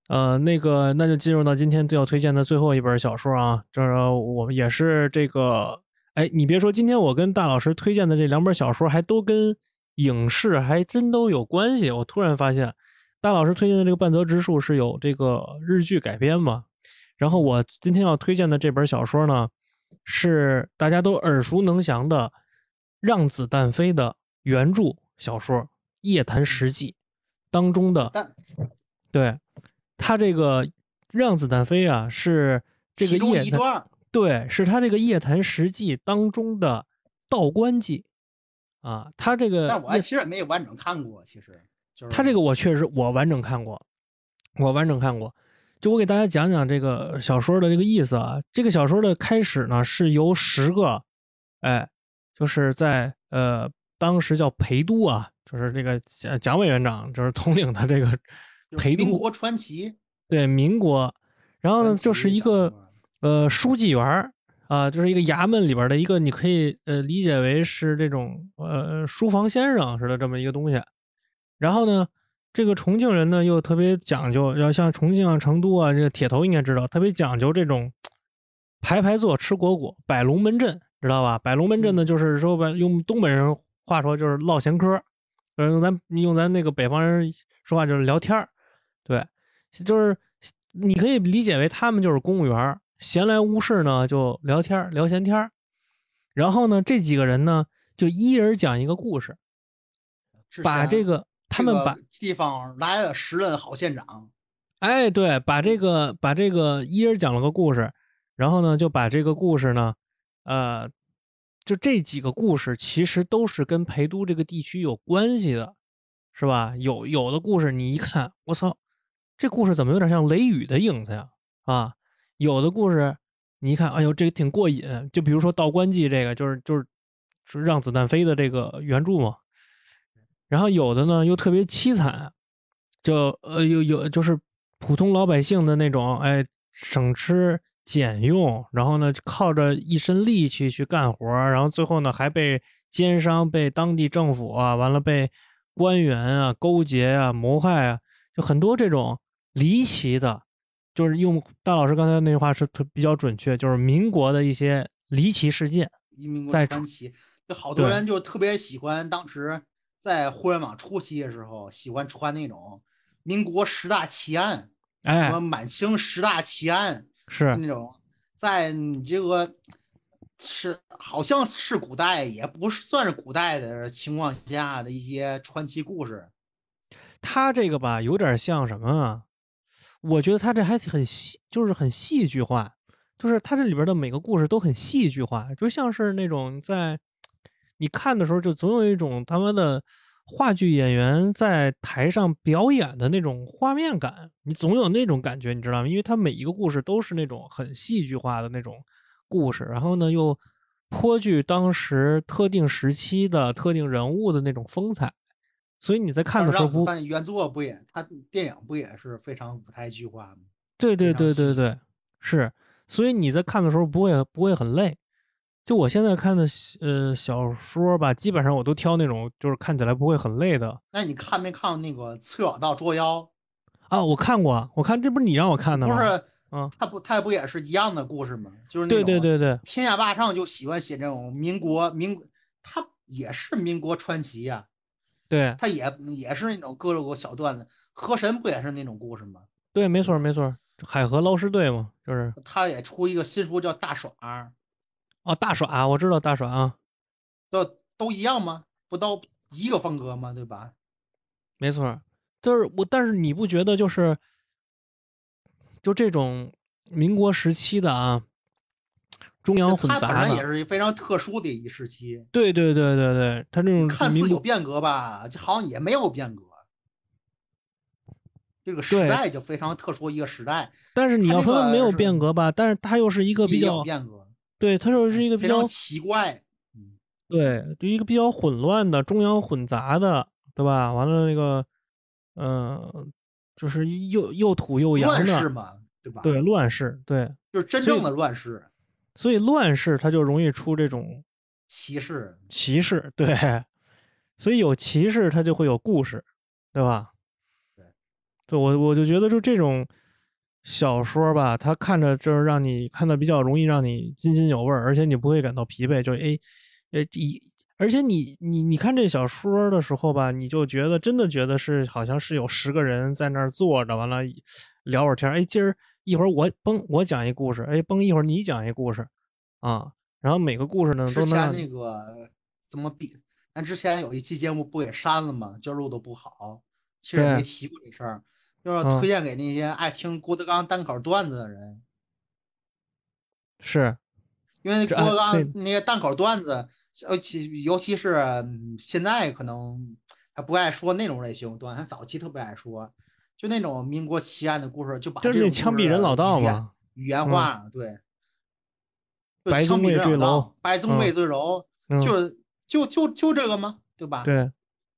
呃，那个，那就进入到今天最要推荐的最后一本小说啊。这我们也是这个，哎，你别说，今天我跟大老师推荐的这两本小说还都跟影视还真都有关系。我突然发现，大老师推荐的这个半泽直树是有这个日剧改编嘛？然后我今天要推荐的这本小说呢，是大家都耳熟能详的《让子弹飞》的原著小说《夜谭实记》当中的，对。他这个让子弹飞啊，是这个夜谈对，是他这个夜谭实记当中的道观记啊。他这个，但我其实也没有完整看过。其实，他这个我确实我完整看过，我完整看过。就我给大家讲讲这个小说的这个意思啊。这个小说的开始呢，是由十个，哎，就是在呃当时叫陪都啊，就是这个蒋蒋委员长就是统领的这个。陪都民国传奇，对民国，然后呢，就是一个呃书记员啊，就是一个衙门里边的一个，你可以呃理解为是这种呃书房先生似的这么一个东西。然后呢，这个重庆人呢又特别讲究，要像重庆啊、成都啊，这个铁头应该知道，特别讲究这种排排坐吃果果，摆龙门阵，知道吧？摆龙门阵呢，就是说把用东北人话说就是唠闲嗑，呃，用咱用咱那个北方人说话就是聊天儿。对，就是你可以理解为他们就是公务员，闲来无事呢就聊天聊闲天然后呢这几个人呢就一人讲一个故事，把这个他们把地方来了时任好县长，哎，对，把这个把这个一人讲了个故事，然后呢就把这个故事呢，呃，就这几个故事其实都是跟陪都这个地区有关系的，是吧？有有的故事你一看，我操！这故事怎么有点像雷雨的影子呀？啊，有的故事你一看，哎呦，这个挺过瘾。就比如说《道观记》这个，就是就是是让子弹飞的这个原著嘛。然后有的呢又特别凄惨，就呃有有就是普通老百姓的那种，哎，省吃俭用，然后呢靠着一身力气去干活，然后最后呢还被奸商、被当地政府啊，完了被官员啊、勾结啊、谋害啊，就很多这种离奇的，就是用大老师刚才那句话是特比较准确，就是民国的一些离奇事件。民国在传奇，就好多人就特别喜欢当时在互联网初期的时候，喜欢穿那种民国十大奇案，什哎么，满清十大奇案是那种，在你这个是好像是古代，也不是算是古代的情况下的一些传奇故事。他这个吧，有点像什么啊？我觉得他这还很戏，就是很戏剧化，就是他这里边的每个故事都很戏剧化，就像是那种在你看的时候，就总有一种他们的话剧演员在台上表演的那种画面感，你总有那种感觉，你知道吗？因为他每一个故事都是那种很戏剧化的那种故事，然后呢又颇具当时特定时期的特定人物的那种风采。所以你在看的时候不原作不也，他电影不也是非常舞台剧化吗？对对对对对，是，所以你在看的时候不会不会很累。就我现在看的呃小说吧，基本上我都挑那种就是看起来不会很累的那你看没看那个《侧耳道捉妖啊。我看过，我看这不是你让我看》？的吗？不是，嗯，他不他不也是一样的故事吗？就是那对种对对对天下霸唱就喜欢写这种民国民，他也是民国传奇呀、对他也也是那种各种小段子。河神不也是那种故事吗？对，没错没错，海河捞尸队嘛，就是他也出一个新书叫《大耍》，哦大耍，我知道大耍啊，都都一样吗？不都一个风格吗？对吧？没错，就是我，但是你不觉得就是就这种民国时期的啊，中央混杂的，身也是一非常特殊的一时期，对对对对对，他这种看似有变革吧，就好像也没有变革。这个时代就非常特殊一个时代，但是你要说它没有变革吧，但是它又是一个比较，变革，对，它又是一个比较奇怪。嗯，对，就一个比较混乱的中央混杂的，对吧？完了那个，嗯、就是又又土又洋的，乱世嘛，对吧？对，，乱世，对，就是真正的乱世，所以乱世它就容易出这种歧视。歧视，对，所以有歧视它就会有故事，对吧？对，对我我就觉得就这种小说吧，它看着就是让你看的比较容易让你津津有味儿，而且你不会感到疲惫，就哎，呃一。而且你你你看这小说的时候吧，你就觉得真的觉得是好像是有十个人在那儿坐着，完了聊会儿天儿。哎，今儿一会儿我崩我讲一故事，哎崩一会儿你讲一故事，啊，然后每个故事呢之都能让你前那个怎么比？咱之前有一期节目不也删了吗？就录的不好，其实也没提过这事儿，就是嗯推荐给那些爱听郭德纲单口段子的人，是因为郭德纲那些单口段子，尤其尤其是嗯现在可能他不爱说那种类型段，他早期特别爱说，就那种民国奇案的故事，就把就是枪毙人老道嘛，语言化，对。对白枪毙人宗卫坠楼，白宗卫坠楼，嗯，就就就就这个吗？对吧？，对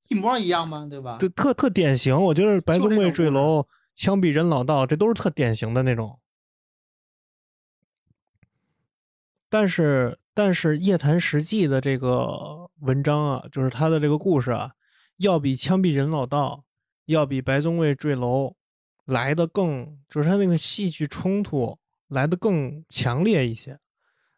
一模一样吗？对吧？对，特特典型。我觉得白就宗卫坠楼、枪毙人老道，这都是特典型的那种。但是，但是《夜谈实记》的这个文章啊，就是他的这个故事啊，要比枪毙人老道，要比白宗卫坠楼来的更，就是他那个戏剧冲突来的更强烈一些。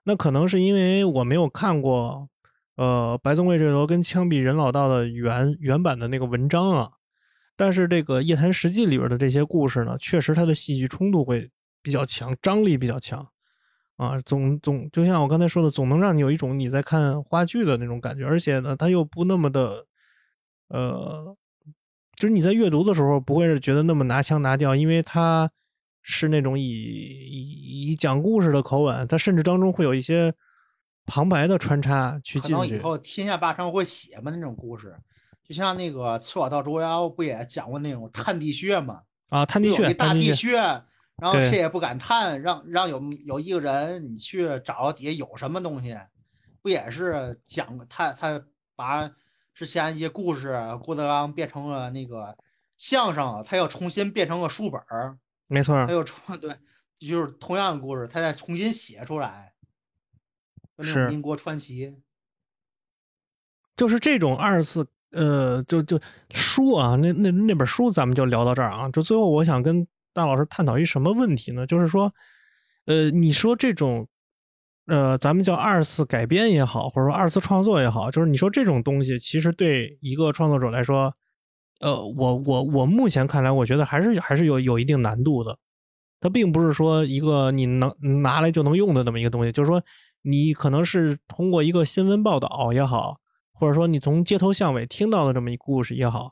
那可能是因为我没有看过，呃，白宗卫坠楼跟枪毙人老道的原原版的那个文章啊。但是这个《夜谈实记》里边的这些故事呢，确实它的戏剧冲突会比较强，张力比较强，啊，总总就像我刚才说的，总能让你有一种你在看话剧的那种感觉，而且呢，它又不那么的，呃，就是你在阅读的时候不会是觉得那么拿腔拿调，因为它是那种以以以讲故事的口吻，它甚至当中会有一些旁白的穿插去可进去。能以后天下霸唱会写嘛那种故事，就像那个《赤瓦道捉妖》不也讲过那种探地穴嘛？啊，探地穴，大探地穴，然后谁也不敢探，让让有有一个人你去找底下有什么东西，不也是讲他他把之前一些故事郭德纲变成了那个相声，他要重新变成个书本儿，没错他，又重 对，就是同样的故事，他再重新写出来，是民国传奇。就是这种二次呃，就就书啊，那那那本书咱们就聊到这儿啊。就最后我想跟大老师探讨一什么问题呢？就是说，呃，你说这种，呃，咱们叫二次改编也好，或者说二次创作也好，就是你说这种东西，其实对一个创作者来说，呃，我我我目前看来，我觉得还是还是有有一定难度的。它并不是说一个你能拿来就能用的那么一个东西，就是说你可能是通过一个新闻报道也好。或者说你从街头巷尾听到的这么一故事也好，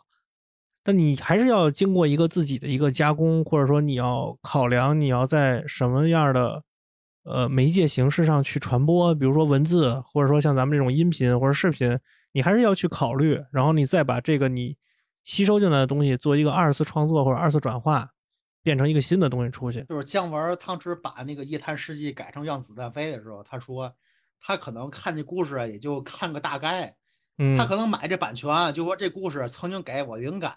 但你还是要经过一个自己的一个加工，或者说你要考量你要在什么样的呃媒介形式上去传播，比如说文字，或者说像咱们这种音频或者视频，你还是要去考虑，然后你再把这个你吸收进来的东西做一个二次创作或者二次转化，变成一个新的东西出去。就是姜文当时把那个《夜探世纪》改成《让子弹飞》的时候，他说他可能看这故事也就看个大概。他可能买这版权，就说这故事曾经给我灵感，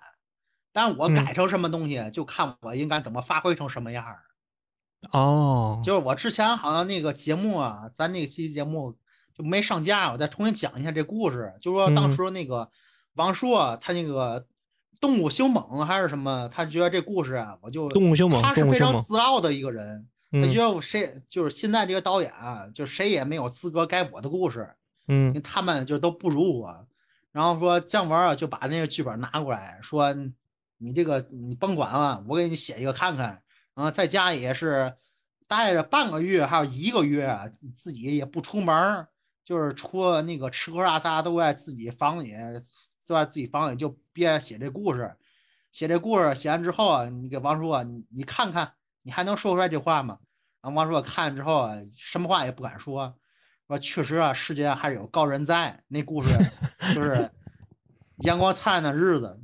但我改成什么东西，就看我应该怎么发挥成什么样儿。哦，就是我之前好像那个节目啊，咱那期节目就没上架，我再重新讲一下这故事。就说当时那个王朔他那个《动物凶猛》还是什么，他觉得这故事啊，我就动物凶猛，他是非常自傲的一个人，他觉得谁就是现在这个导演啊，就谁也没有资格改我的故事。嗯，他们就都不如我，然后说姜文啊就把那个剧本拿过来说，你这个你甭管了，我给你写一个看看。然后在家也是待着半个月，还有一个月，自己也不出门，就是除了那个吃喝拉撒都在自己房里，就在自己房里就别写这故事，写这故事写完之后啊，你给王朔你你看看，你还能说出来这话吗？然后王叔看之后啊什么话也不敢说。说确实啊，世界上还有高人在。那故事 就是阳光灿烂的日子，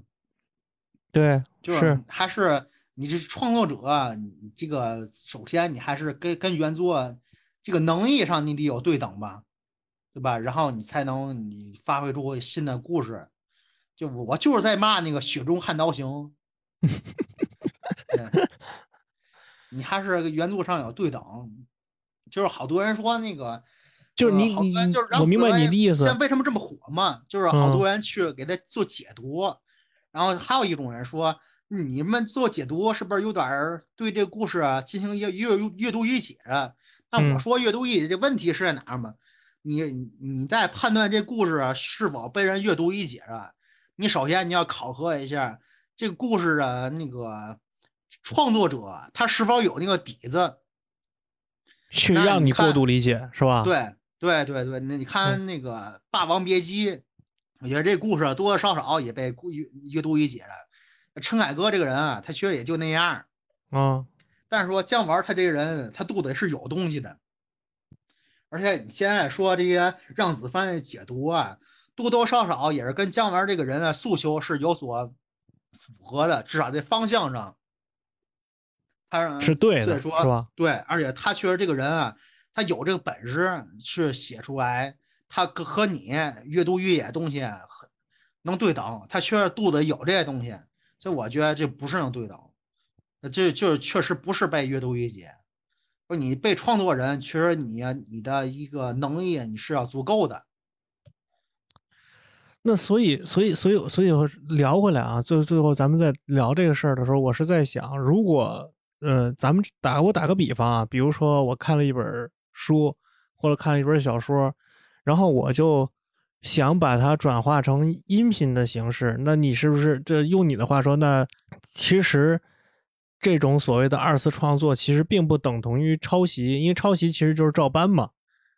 对，就是还是你这创作者，你这个首先你还是跟跟原作这个能力上你得有对等吧，对吧？然后你才能你发挥出新的故事。就我就是在骂那个《雪中悍刀行》，你还是原作上有对等，就是好多人说那个。就是你你我明白你的意思。现在为什么这么火嘛？就是好多人去给他做解读，然后还有一种人说，你们做解读是不是有点对这个故事啊进行一个阅阅读理解？那我说阅读理解这问题是在哪儿嘛？你你在判断这故事是否被人阅读理解了，你首先你要考核一下这个故事的那个创作者他是否有那个底子，去让你过度理解是吧？对。对对对，那你看那个《霸王别姬》，我觉得这故事多多少少也被阅阅读理解了。陈凯歌这个人啊，他其实也就那样啊。但是说姜文他这个人，他肚子里是有东西的。而且你现在说这些让子帆解读啊，多多少少也是跟姜文这个人啊诉求是有所符合的，至少在方向上，他是对的，是吧？对，而且他确实这个人啊。他有这个本事去写出来，他和和你阅读越野东西能对等，他确实肚子有这些东西，所以我觉得这不是能对等，这就是确实不是被阅读理解。说你被创作人，确实你你的一个能力你是要足够的。那所以所以所以所以聊回来啊，最最后咱们在聊这个事儿的时候，我是在想，如果呃，咱们打我打个比方啊，比如说我看了一本。书或者看了一本小说，然后我就想把它转化成音频的形式。那你是不是这用你的话说？那其实这种所谓的二次创作，其实并不等同于抄袭，因为抄袭其实就是照搬嘛。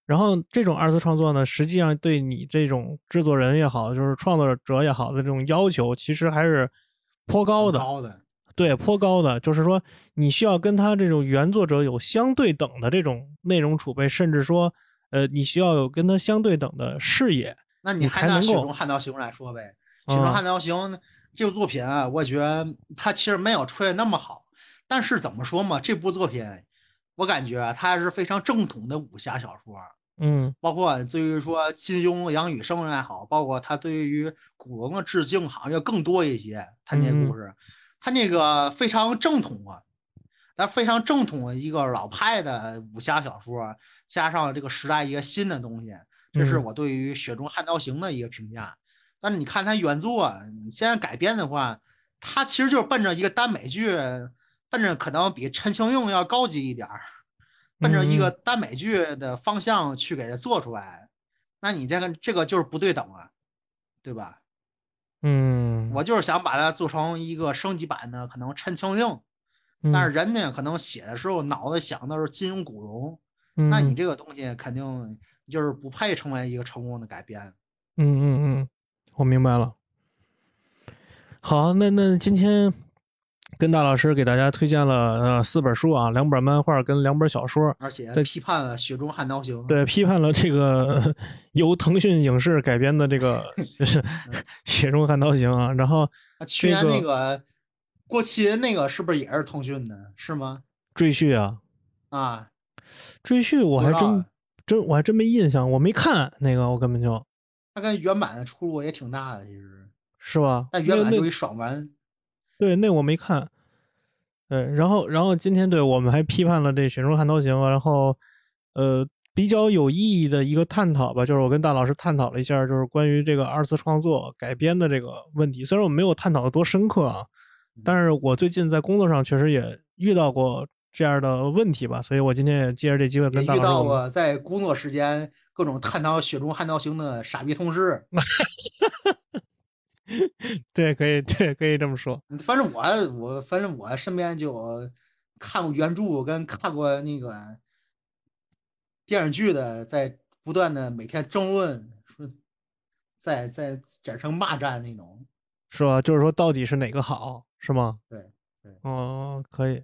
然后这种二次创作呢，实际上对你这种制作人也好，就是创作者也好的这种要求，其实还是颇高的。高的。对，颇高的，就是说，你需要跟他这种原作者有相对等的这种内容储备，甚至说，呃，你需要有跟他相对等的视野，那你才能够。雪中悍刀行来说呗，雪中悍刀行这部作品啊，我觉得它其实没有吹的那么好，但是怎么说嘛，这部作品，我感觉它还是非常正统的武侠小说，嗯，包括对于说金庸、杨宇生也好，包括他对于古龙的致敬好像要更多一些，他那故事。他那个非常正统啊，但非常正统的一个老派的武侠小说，加上这个时代一个新的东西，这是我对于《雪中悍刀行》的一个评价。但是你看它原作，你现在改编的话，它其实就是奔着一个耽美剧，奔着可能比陈情令要高级一点儿，奔着一个耽美剧的方向去给它做出来。那你这个这个就是不对等啊，对吧？嗯，我就是想把它做成一个升级版的，可能陈情令，但是人家可能写的时候脑子想的是金庸古龙，那你这个东西肯定就是不配成为一个成功的改编。嗯嗯嗯，我明白了。好，那那今天跟大老师给大家推荐了呃四本书啊，两本漫画跟两本小说，而且批判了《雪中悍刀行》。对，批判了这个 由腾讯影视改编的这个就 是 《雪中悍刀行》啊。然后去年那个过期那个是不是也是腾讯的？是吗？赘婿啊啊，赘婿我还真真我还真没印象，我没看那个，我根本就。它跟原版的出入也挺大的，其实是吧？但原版就一爽文。对，那我没看。对，然后，然后今天对我们还批判了这《雪中悍刀行》，然后，呃，比较有意义的一个探讨吧，就是我跟大老师探讨了一下，就是关于这个二次创作改编的这个问题。虽然我没有探讨的多深刻啊，但是我最近在工作上确实也遇到过。这样的问题吧，所以我今天也借着这机会跟大家遇到过在工作时间各种探讨《雪中悍刀行》的傻逼同事。对，可以，对，可以这么说。反正我，我反正我身边就看过原著跟看过那个电视剧的，在不断的每天争论，说在在展成骂战那种，是吧？就是说到底是哪个好，是吗？对对，哦，可以。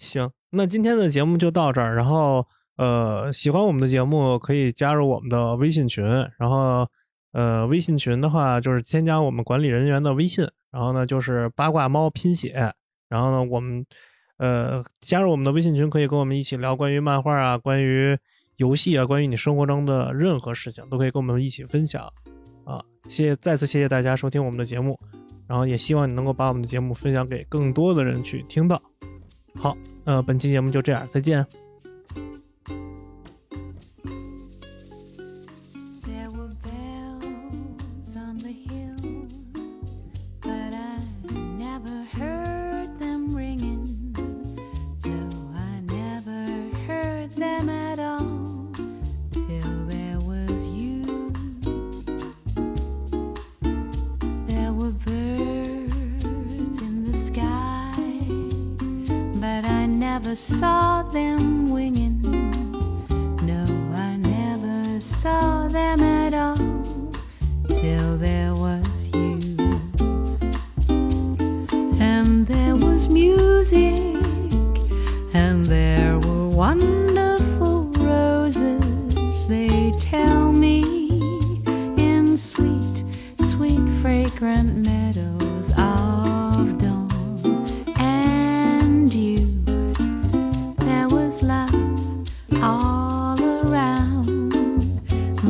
行，那今天的节目就到这儿。然后，呃，喜欢我们的节目可以加入我们的微信群。然后，呃，微信群的话就是添加我们管理人员的微信。然后呢，就是八卦猫拼写。然后呢，我们，呃，加入我们的微信群可以跟我们一起聊关于漫画啊，关于游戏啊，关于你生活中的任何事情都可以跟我们一起分享。啊，谢谢，再次谢谢大家收听我们的节目。然后也希望你能够把我们的节目分享给更多的人去听到。好，呃，本期节目就这样，再见。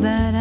but I